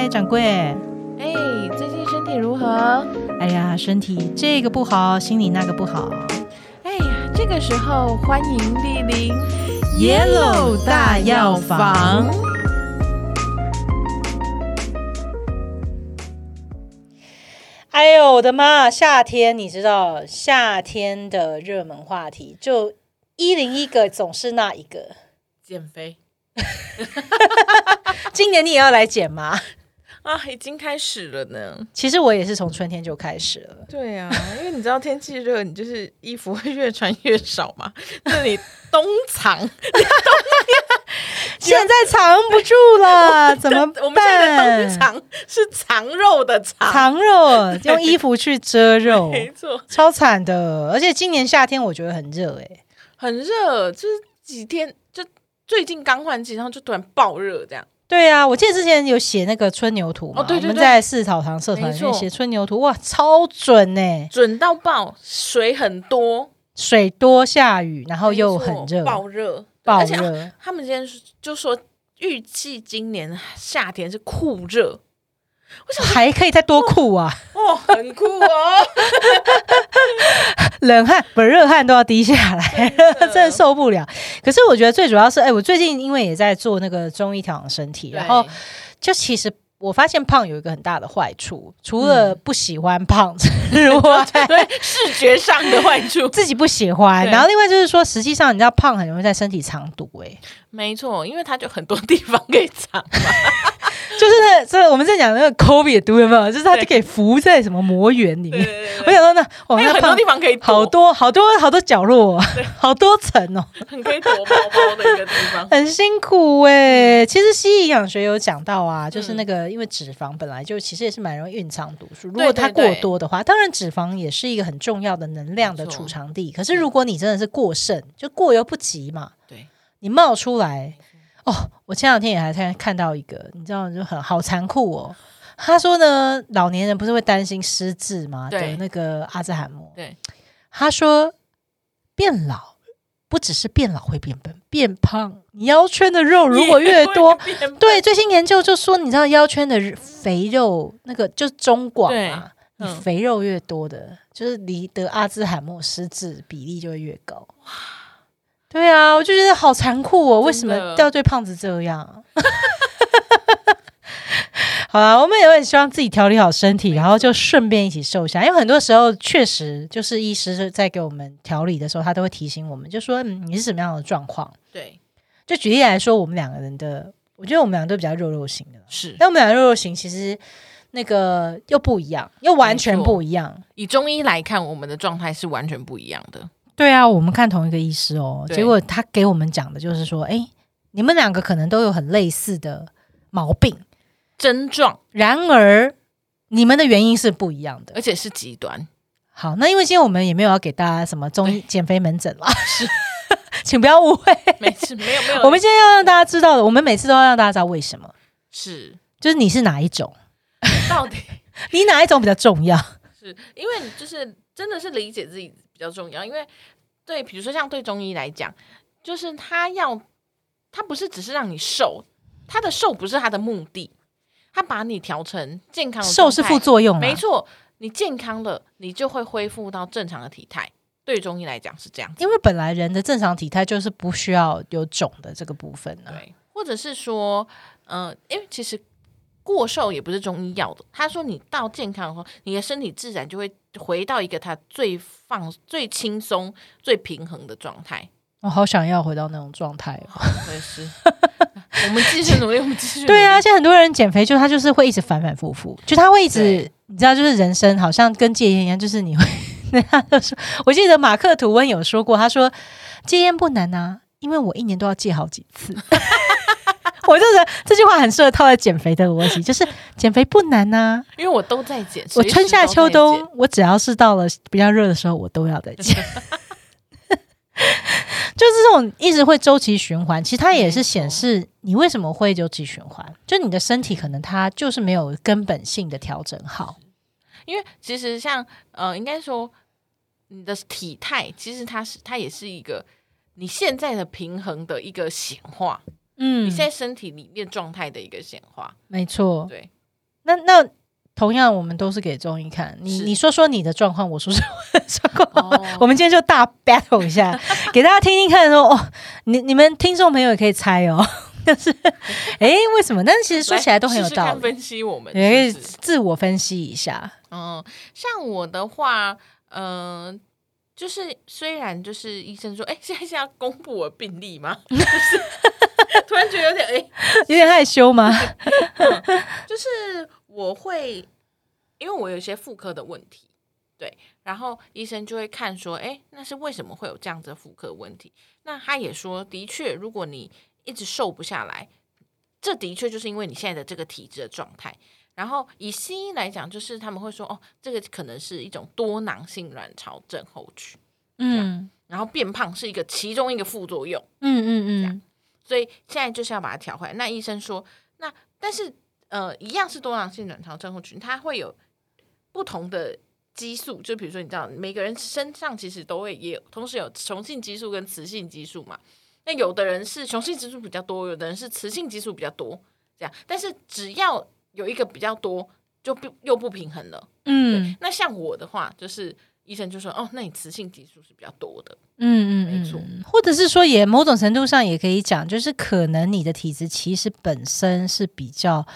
嗨，掌柜。哎，最近身体如何？哎呀，身体这个不好，心里那个不好。哎呀，这个时候欢迎莅临 Yellow 大药房。哎呦我的妈！夏天你知道夏天的热门话题就一零一个总是那一个减肥。今年你也要来减吗？啊，已经开始了呢。其实我也是从春天就开始了。对啊，因为你知道天气热，你就是衣服会越穿越少嘛。那你冬藏，现在藏不住了，怎么办？我们现在冬藏是藏肉的藏，藏肉，用衣服去遮肉，没错，超惨的。而且今年夏天我觉得很热，哎，很热，就是几天就最近刚换季，然后就突然爆热这样。对啊，我记得之前有写那个春牛图嘛，哦对对对。我们在四草堂社团里面写春牛图，哇，超准呢，准到爆，水很多，水多下雨，然后又很热，爆热，爆而且热，他们今天就说预计今年夏天是酷热，还可以再多酷啊，哦，很酷哦，冷汗不热汗都要滴下来，真的。受不了。可是我觉得最主要是，哎，我最近因为也在做那个中医调养身体，然后就其实我发现胖有一个很大的坏处，除了不喜欢胖 之外，对视觉上的坏处，自己不喜欢，然后另外就是说，实际上你知道胖很容易在身体藏毒，哎，没错，因为它就很多地方可以藏嘛，就是那这我们在讲那个 COVID 的毒有没有？就是它就可以浮在什么魔原里面。我想说那我还有很多地方可以躲好，多好多好多角落哦，好多层哦，很可以躲包包的一个地方。很辛苦哎。其实西医营养学有讲到啊，就是那个因为脂肪本来就其实也是蛮容易蕴藏毒素，如果它过多的话，当然脂肪也是一个很重要的能量的储藏地。可是如果你真的是过剩，就过犹不及嘛，对，你冒出来哦。我前两天也还看看到一个，你知道就很好残酷哦。他说呢，老年人不是会担心失智吗？对得那个阿兹海默。对，他说变老不只是变老会变笨，变胖。你腰圈的肉如果越多，对，最新研究就说，你知道腰圈的肥肉那个就是中广嘛，对嗯你肥肉越多的，就是离得阿兹海默失智比例就会越高。对啊，我就觉得好残酷哦！为什么要对胖子这样？好啦，我们也很希望自己调理好身体，然后就顺便一起瘦下。因为很多时候确实就是医师在给我们调理的时候，他都会提醒我们，就说嗯你是什么样的状况。对，就举例来说，我们两个人的，我觉得我们两个都比较肉肉型的，是但我们两个肉肉型其实那个又不一样，又完全不一样。以中医来看，我们的状态是完全不一样的。对啊，我们看同一个医师哦，结果他给我们讲的就是说，哎，你们两个可能都有很类似的毛病，症状，然而你们的原因是不一样的。而且是极端，好，那因为今天我们也没有要给大家什么中医减肥门诊啦，请不要误会。没事，没有没有，我们今天要让大家知道的，我们每次都要让大家知道为什么，是。就是你是哪一种，到底 你哪一种比较重要。是因为就是真的是理解自己比较重要，因为对，比如说像对中医来讲，就是他要他不是只是让你瘦，他的瘦不是他的目的，他把你调成健康的瘦是副作用、啊，没错，你健康了，你就会恢复到正常的体态。对中医来讲是这样，因为本来人的正常体态就是不需要有肿的这个部分呢、对，或者是说，嗯、因为其实过瘦也不是中医要的。他说你到健康的时候，你的身体自然就会回到一个它最放、最轻松、最平衡的状态。我好想要回到那种状态哦。我也是，我们继续努力，我们继续。对啊，而且很多人减肥，就他就是会一直反反复复，就他会一直，你知道，就是人生好像跟戒烟一样，就是你会，那他就说，我记得马克吐温有说过，他说戒烟不难啊，因为我一年都要戒好几次。我就觉得这句话很适合套在减肥的逻辑，就是减肥不难呐、因为我都在减，我春夏秋冬，我只要是到了比较热的时候，我都要在减。就是这种一直会周期循环，其实它也是显示你为什么会周期循环，就你的身体可能它就是没有根本性的调整好。因为其实像呃，应该说你的体态，其实它是它也是一个你现在的平衡的一个显化，嗯你现在身体里面状态的一个显化。没错，对，那那同样，我们都是给中医看。你你说说你的状况，我说说我的状况。哦我们今天就大 battle 一下，给大家听听看说哦，你你们听众朋友也可以猜哦，但是哎为什么？但是其实说起来都很有道理，试试分析我们也可以自我分析一下。嗯，像我的话，嗯、就是虽然就是医生说，哎、现在是要公布我病例吗？就 是 突然觉得有点哎、有点害羞吗？就是我会，因为我有一些妇科的问题，对，然后医生就会看说，哎，那是为什么会有这样子的妇科问题？那他也说，的确，如果你一直瘦不下来，这的确就是因为你现在的这个体质的状态。然后以西医来讲，就是他们会说，哦，这个可能是一种多囊性卵巢症候群，嗯然后变胖是一个其中一个副作用。嗯嗯嗯，所以现在就是要把它调回来。那医生说，那但是呃，一样是多囊性卵巢症候群，它会有不同的激素，就比如说你知道，每个人身上其实都会也有，同时有雄性激素跟雌性激素嘛。那有的人是雄性激素比较多，有的人是雌性激素比较多，这样。但是只要有一个比较多，就不又不平衡了。嗯，那像我的话，就是医生就说，哦，那你雌性激素是比较多的。嗯嗯，没错嗯，或者是说，也某种程度上也可以讲，就是可能你的体质其实本身是比较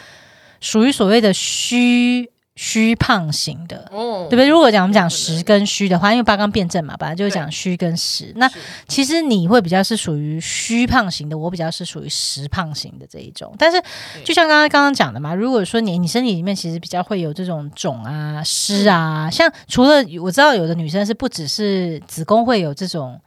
属于所谓的虚虚胖型的。哦对不对？如果讲我们讲实跟虚的话，因为八纲辩证嘛，本来就是讲虚跟实。那其实你会比较是属于虚胖型的，我比较是属于实胖型的这一种。但是就像刚刚刚刚讲的嘛，如果说你你身体里面其实比较会有这种肿啊、湿啊，像除了我知道有的女生是不只是子宫会有这种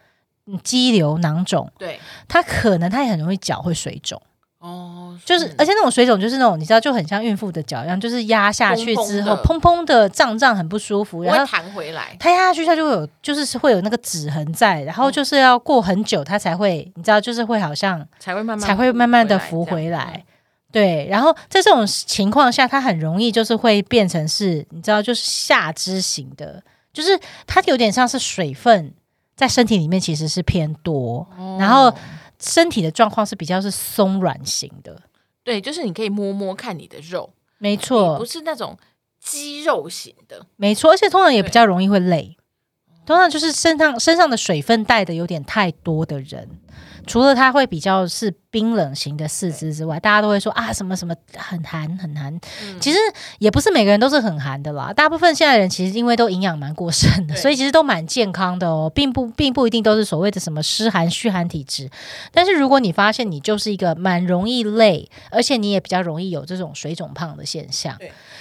嗯肌瘤囊肿，对她可能她也很容易脚会水肿。哦，就是，而且那种水肿就是那种你知道，就很像孕妇的脚一样，就是压下去之后，砰砰的胀胀，很不舒服，然后弹回来。它压下去，它就会有，就是会有那个指痕在，然后就是要过很久，它才会，你知道，就是会好像才会慢慢才会慢慢的浮浮回来。。对，然后在这种情况下，它很容易就是会变成是，你知道，就是下肢型的，就是它有点像是水分在身体里面其实是偏多，哦然后身体的状况是比较是松软型的，对，就是你可以摸摸看你的肉，没错。不，是那种肌肉型的。没错，而且通常也比较容易会累。通常就是身上身上的水分带的有点太多的人，除了他会比较是冰冷型的四肢之外，大家都会说啊什么什么很寒很寒。嗯其实也不是每个人都是很寒的啦，大部分现在人其实因为都营养蛮过剩的，所以其实都蛮健康的哦，并不并不一定都是所谓的什么湿寒虚寒体质。但是如果你发现你就是一个蛮容易累，而且你也比较容易有这种水肿胖的现象，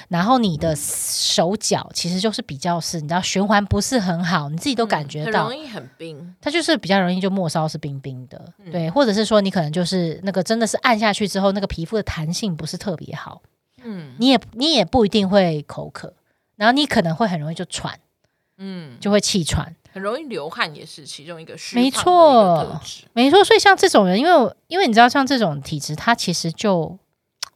然后你的手脚其实就是比较是你知道循环不是很好，你自己都感觉到嗯很容。易很冰。它就是比较容易就末梢是冰冰的，嗯对，或者是说你可能就是那个真的是按下去之后，那个皮肤的弹性不是特别好，嗯你也你也不一定会口渴，然后你可能会很容易就喘，嗯，就会气喘。很容易流汗也是其中一个虚没错。没错，所以像这种人，因为因为你知道，像这种体质，他其实就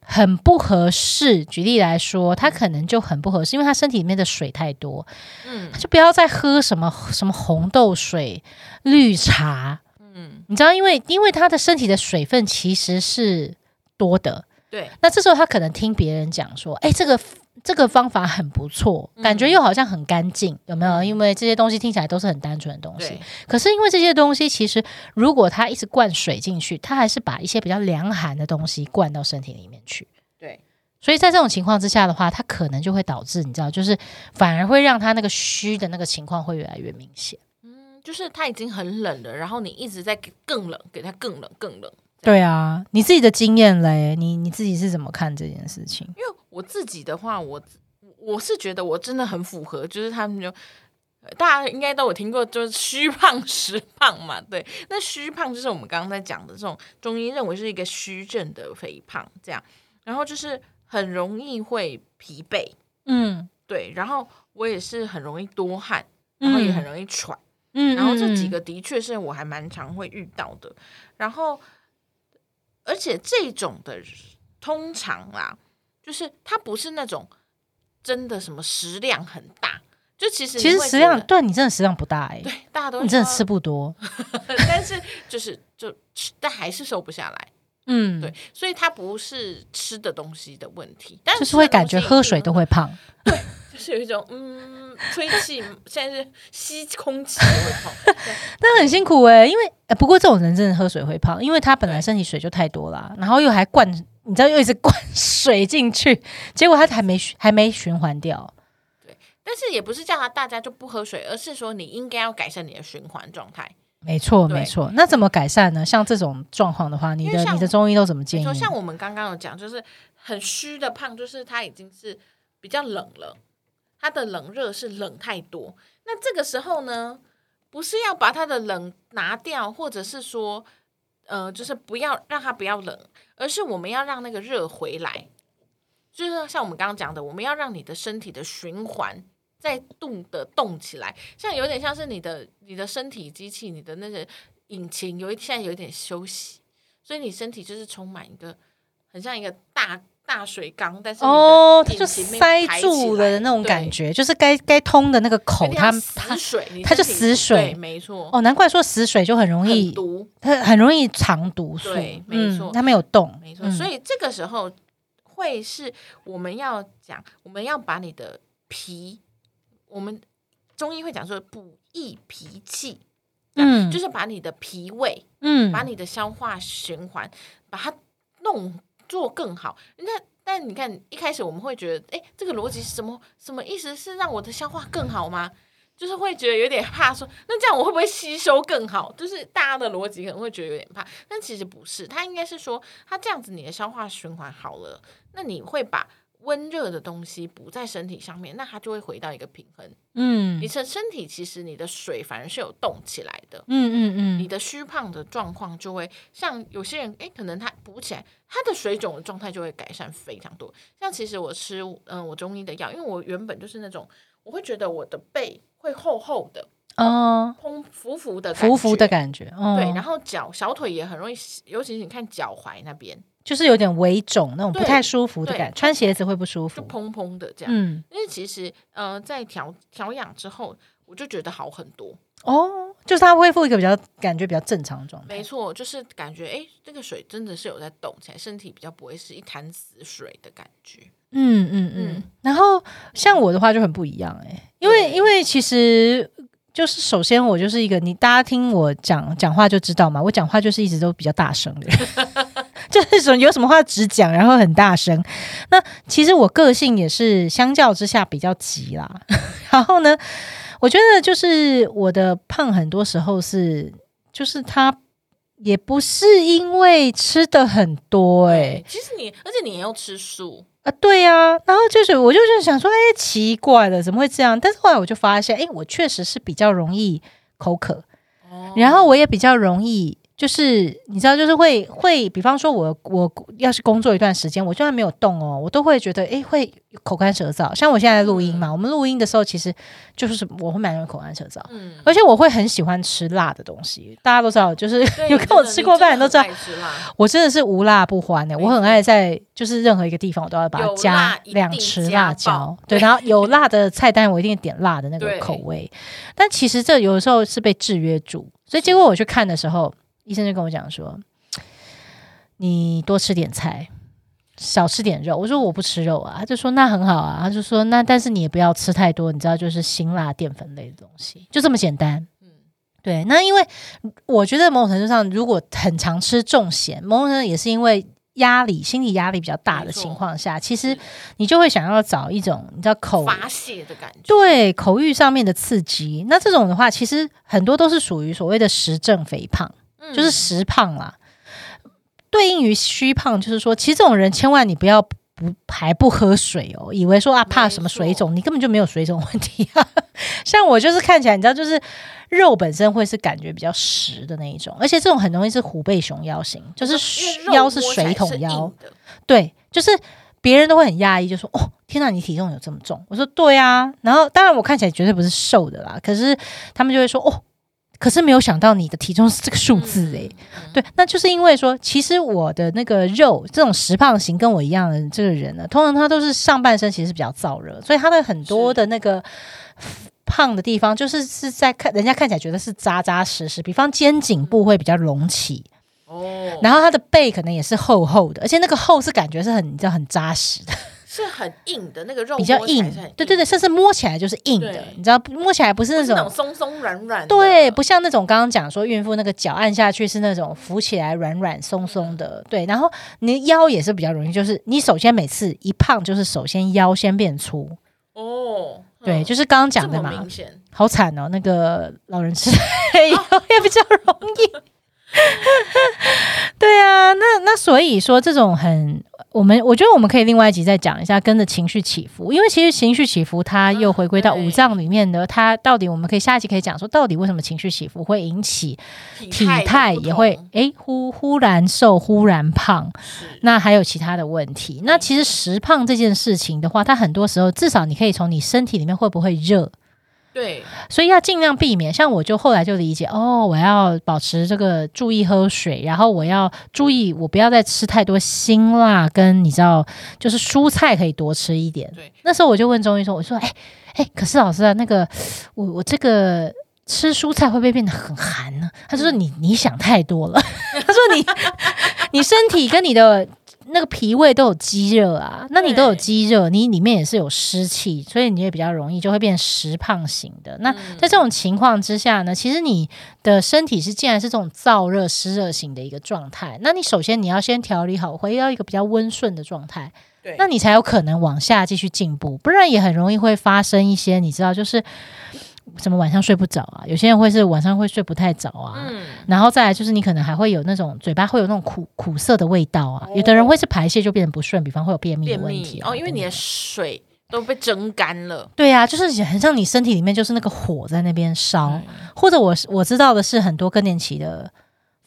很不合适。举例来说，他可能就很不合适，因为他身体里面的水太多，嗯他就不要再喝什么什么红豆水、绿茶。嗯，你知道，因为因为他的身体的水分其实是多的，对，那这时候他可能听别人讲说，哎、这个这个方法很不错，感觉又好像很干净，有没有？嗯。因为这些东西听起来都是很单纯的东西。对，，可是因为这些东西，其实如果他一直灌水进去，他还是把一些比较凉寒的东西灌到身体里面去。对，所以在这种情况之下的话，它可能就会导致你知道，就是反而会让他那个虚的那个情况会越来越明显。嗯，就是它已经很冷了，然后你一直在给更冷，给它更冷更冷。对啊，你自己的经验嘞，你你自己是怎么看这件事情？因为我自己的话，我我是觉得我真的很符合，就是他们就呃大家应该都有听过，就是虚胖 实胖嘛。对，那虚胖就是我们刚刚在讲的这种中医认为是一个虚症的肥胖，这样，然后就是很容易会疲惫，嗯对，然后我也是很容易多汗，然后也很容易喘。嗯然后这几个的确是我还蛮常会遇到的。然后，而且这种的通常啦，就是它不是那种真的什么食量很大，就其实其实食量对你真的食量不大哎、对大家都你真的吃，不多。但是就是就但还是瘦不下来。嗯，对，所以它不是吃的东西的问题，但就是会感觉喝水都会胖。就是有一种嗯，吹气现在是吸空气会胖，对 但很辛苦哎、因为、呃不过这种人真的喝水会胖，因为他本来身体水就太多啦，然后又还灌，你知道又一直灌水进去，结果他还没还没循环掉。对但是也不是叫他大家就不喝水，而是说你应该要改善你的循环状态。没错，没错。那怎么改善呢？像这种状况的话，你的你的中医都怎么建议？像我们刚刚有讲，就是很虚的胖，就是他已经是比较冷了，它的冷热是冷太多。那这个时候呢，不是要把它的冷拿掉，或者是说，呃，就是不要让它不要冷，而是我们要让那个热回来。就是像我们刚刚讲的，我们要让你的身体的循环再动的动起来，像有点像是你的你的身体机器，你的那个引擎有一现在有点休息，所以你身体就是充满一个很像一个大大水缸，但是哦，它就塞住了的那种感觉，就是该该通的那个口，它它死水，它就死水。对，没错，哦，难怪说死水就很容很易，毒，它很容易藏毒素。对没嗯错它没有动，没错。嗯。所以这个时候会是我们要讲，我们要把你的脾，我们中医会讲说补益脾气，嗯。就是把你的脾胃，嗯。把你的消化循环，把它弄做更好。那但你看一开始我们会觉得，哎，这个逻辑是什么什么意思？是让我的消化更好吗？就是会觉得有点怕说，那这样我会不会吸收更好？就是大家的逻辑可能会觉得有点怕，但其实不是，他应该是说，他这样子你的消化循环好了，那你会把温热的东西补在身体上面，那它就会回到一个平衡。嗯你的身体其实你的水反而是有动起来的，嗯嗯嗯，你的虚胖的状况就会像有些人，诶，可能他补起来，他的水肿的状态就会改善非常多。像其实我吃嗯我中医的药，因为我原本就是那种我会觉得我的背会厚厚的、嗯，嘭浮浮的、浮浮的，感觉，哦，对，然后脚小腿也很容易，尤其是你看脚踝那边就是有点微肿那种不太舒服的感觉，穿鞋子会不舒服。就砰砰的这样。嗯，因为其实呃在调调养之后，我就觉得好很多。哦，就是它恢复一个比较感觉比较正常的状态。没错，就是感觉诶，这个水真的是有在动起来，身体比较不会是一潭死水的感觉。嗯嗯嗯嗯。然后像我的话就很不一样哎、因为因为其实就是首先我就是一个你大家听我讲讲话就知道嘛，我讲话就是一直都比较大声的人，就是说有什么话直讲，然后很大声。那其实我个性也是相较之下比较急啦。然后呢，我觉得就是我的胖很多时候是就是它。也不是因为吃的很多哎、对，其实你，而且你也要吃素，啊，对呀、然后就是我就是想说，哎，奇怪了，怎么会这样？但是后来我就发现，哎，我确实是比较容易口渴，哦然后我也比较容易，就是你知道，就是会会，比方说我我要是工作一段时间，我就算没有动哦，我都会觉得，哎，会口干舌燥。像我现在录音嘛，我们录音的时候，其实就是我会蛮容易口干舌燥。嗯，而且我会很喜欢吃辣的东西，大家都知道，就是有跟我吃过饭的都知道，，我真的是无辣不欢的、没我很爱在就是任何一个地方，我都要把它加两匙辣椒爆，对，然后有辣的菜单我一定点辣的那个口味。但其实这有的时候是被制约住，所以结果我去看的时候，医生就跟我讲说，你多吃点菜。少吃点肉，我说我不吃肉啊，他就说那很好啊，他就说那但是你也不要吃太多，你知道就是辛辣淀粉类的东西，就这么简单。嗯。对，那因为我觉得某种程度上，如果很常吃重咸，某种程度也是因为压力、心理压力比较大的情况下，其实你就会想要找一种你知道口发泄的感觉，对口欲上面的刺激。那这种的话，其实很多都是属于所谓的实症肥胖，嗯就是实胖啦。对应于虚胖，就是说，其实这种人千万你不要不还不喝水哦，以为说啊怕什么水肿，你根本就没有水肿问题啊。像我就是看起来，你知道，就是肉本身会是感觉比较实的那一种，而且这种很容易是虎背熊腰型，就是腰是水桶腰对，就是别人都会很讶异，就说：“哦，天哪，你体重有这么重？”我说：“对啊。”然后当然我看起来绝对不是瘦的啦，可是他们就会说：“哦，可是没有想到你的体重是这个数字诶、嗯。对，那就是因为说，其实我的那个肉这种实胖型跟我一样的这个人呢，通常他都是上半身其实是比较燥热，所以他的很多的那个。胖的地方就是是在看人家看起来觉得是扎扎实实，比方肩颈部会比较隆起，哦，然后他的背可能也是厚厚的，而且那个厚是感觉是很你知道很扎实的，是很硬的那个肉，比较硬。对对对，甚至摸起来就是硬的，你知道摸起来不是那那种种松松软软的，对，不像那种刚刚讲说孕妇那个脚按下去是那种浮起来软软松松的，对。然后你的腰也是比较容易，就是你首先每次一胖，就是首先腰先变粗，哦，对，嗯就是刚刚讲的嘛。明，好惨哦，那个老人吃以后也比较容易。对啊，那那所以说这种很，我们我觉得我们可以另外一集再讲一下跟着情绪起伏，因为其实情绪起伏它又回归到五脏里面的，它到底我们可以下一集可以讲说，到底为什么情绪起伏会引起体态也会同诶忽忽然瘦忽然胖，那还有其他的问题。那其实实胖这件事情的话，它很多时候至少你可以从你身体里面会不会热。对，所以要尽量避免。像我就后来就理解，哦，我要保持这个注意喝水，然后我要注意我不要再吃太多辛辣，跟你知道，就是蔬菜可以多吃一点。对，那时候我就问中医说，我说，哎哎，可是老师啊，那个我我这个。吃蔬菜会不会变得很寒呢？他就说你你想太多了。他说你 你身体跟你的那个脾胃都有积热啊，那你都有积热，你里面也是有湿气，所以你也比较容易就会变实胖型的。那在这种情况之下呢，其实你的身体是既然是这种燥热湿热型的一个状态，那你首先你要先调理好，回到一个比较温顺的状态，对，那你才有可能往下继续进步，不然也很容易会发生一些你知道就是。什么晚上睡不着啊？有些人会是晚上会睡不太着啊，嗯，然后再来就是你可能还会有那种嘴巴会有那种苦苦涩的味道啊，哦。有的人会是排泄就变得不顺，比方会有便秘的问题啊哦，因为你的水都被蒸干了，对啊，就是很像你身体里面就是那个火在那边烧，嗯。或者我我知道的是很多更年期的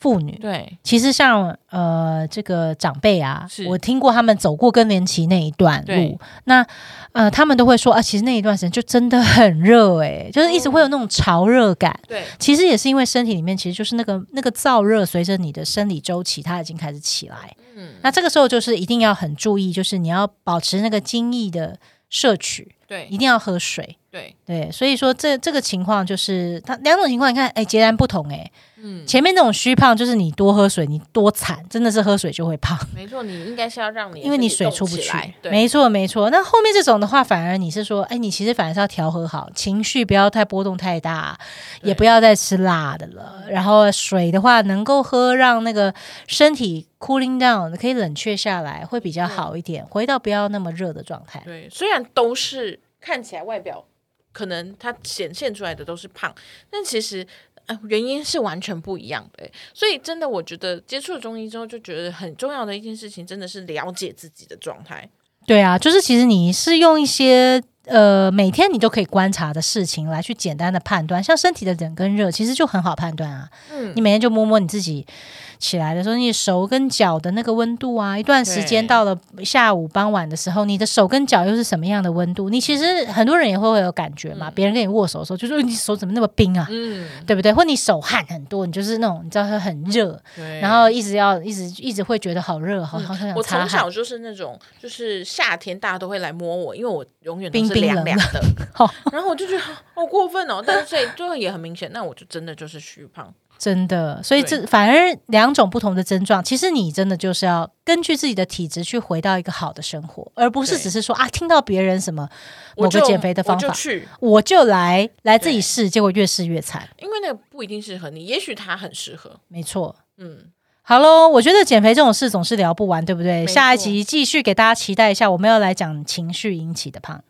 妇女，对，其实像呃这个长辈啊，我听过他们走过更年期那一段路，那呃他们都会说啊，其实那一段时间就真的很热诶、就是一直会有那种潮热感。对，其实也是因为身体里面其实就是那个那个燥热，随着你的生理周期，它已经开始起来。嗯，那这个时候就是一定要很注意，就是你要保持那个精益的摄取，对。一定要喝水。对，对，所以说这这个情况就是它两种情况，你看，哎，截然不同哎。嗯，前面那种虚胖就是你多喝水，你多惨，真的是喝水就会胖，没错，你应该是要让你 因为你水出不去没错没错。那后面这种的话，反而你是说，哎，你其实反而是要调和好情绪，不要太波动太大，也不要再吃辣的了。然后水的话，能够喝，让那个身体 cooling down，可以冷却下来，会比较好一点，回到不要那么热的状态。对，虽然都是看起来外表可能它显现出来的都是胖，但其实。呃，原因是完全不一样的欸，所以真的，我觉得接触了中医之后，就觉得很重要的一件事情，真的是了解自己的状态。对啊，就是其实你是用一些呃每天你都可以观察的事情来去简单的判断，像身体的冷跟热，其实就很好判断啊。嗯你每天就摸摸你自己起来的时候，你手跟脚的那个温度啊，一段时间到了下午傍晚的时候，你的手跟脚又是什么样的温度？你其实很多人也会会有感觉嘛，嗯别人跟你握手的时候就说你手怎么那么冰啊，嗯，对不对？或你手汗很多，你就是那种你知道它很热，然后一直要一直一直会觉得好热，好好想嗯我。从小就是那种，就是夏天大家都会来摸我，因为我永远都冰是凉冰冷冷凉的，好 然后我就觉得好好过分哦。但是所以就也很明显，那我就真的就是虚胖。真的，所以这反而两种不同的症状，其实你真的就是要根据自己的体质去回到一个好的生活，而不是只是说啊，听到别人什么我就某个减肥的方法，我就去，我就来来自己试，结果越试越惨。因为那个不一定适合你，也许它很适合。没错。嗯，好喽，我觉得减肥这种事总是聊不完，对不对？下一集继续给大家期待一下，我们要来讲情绪引起的胖。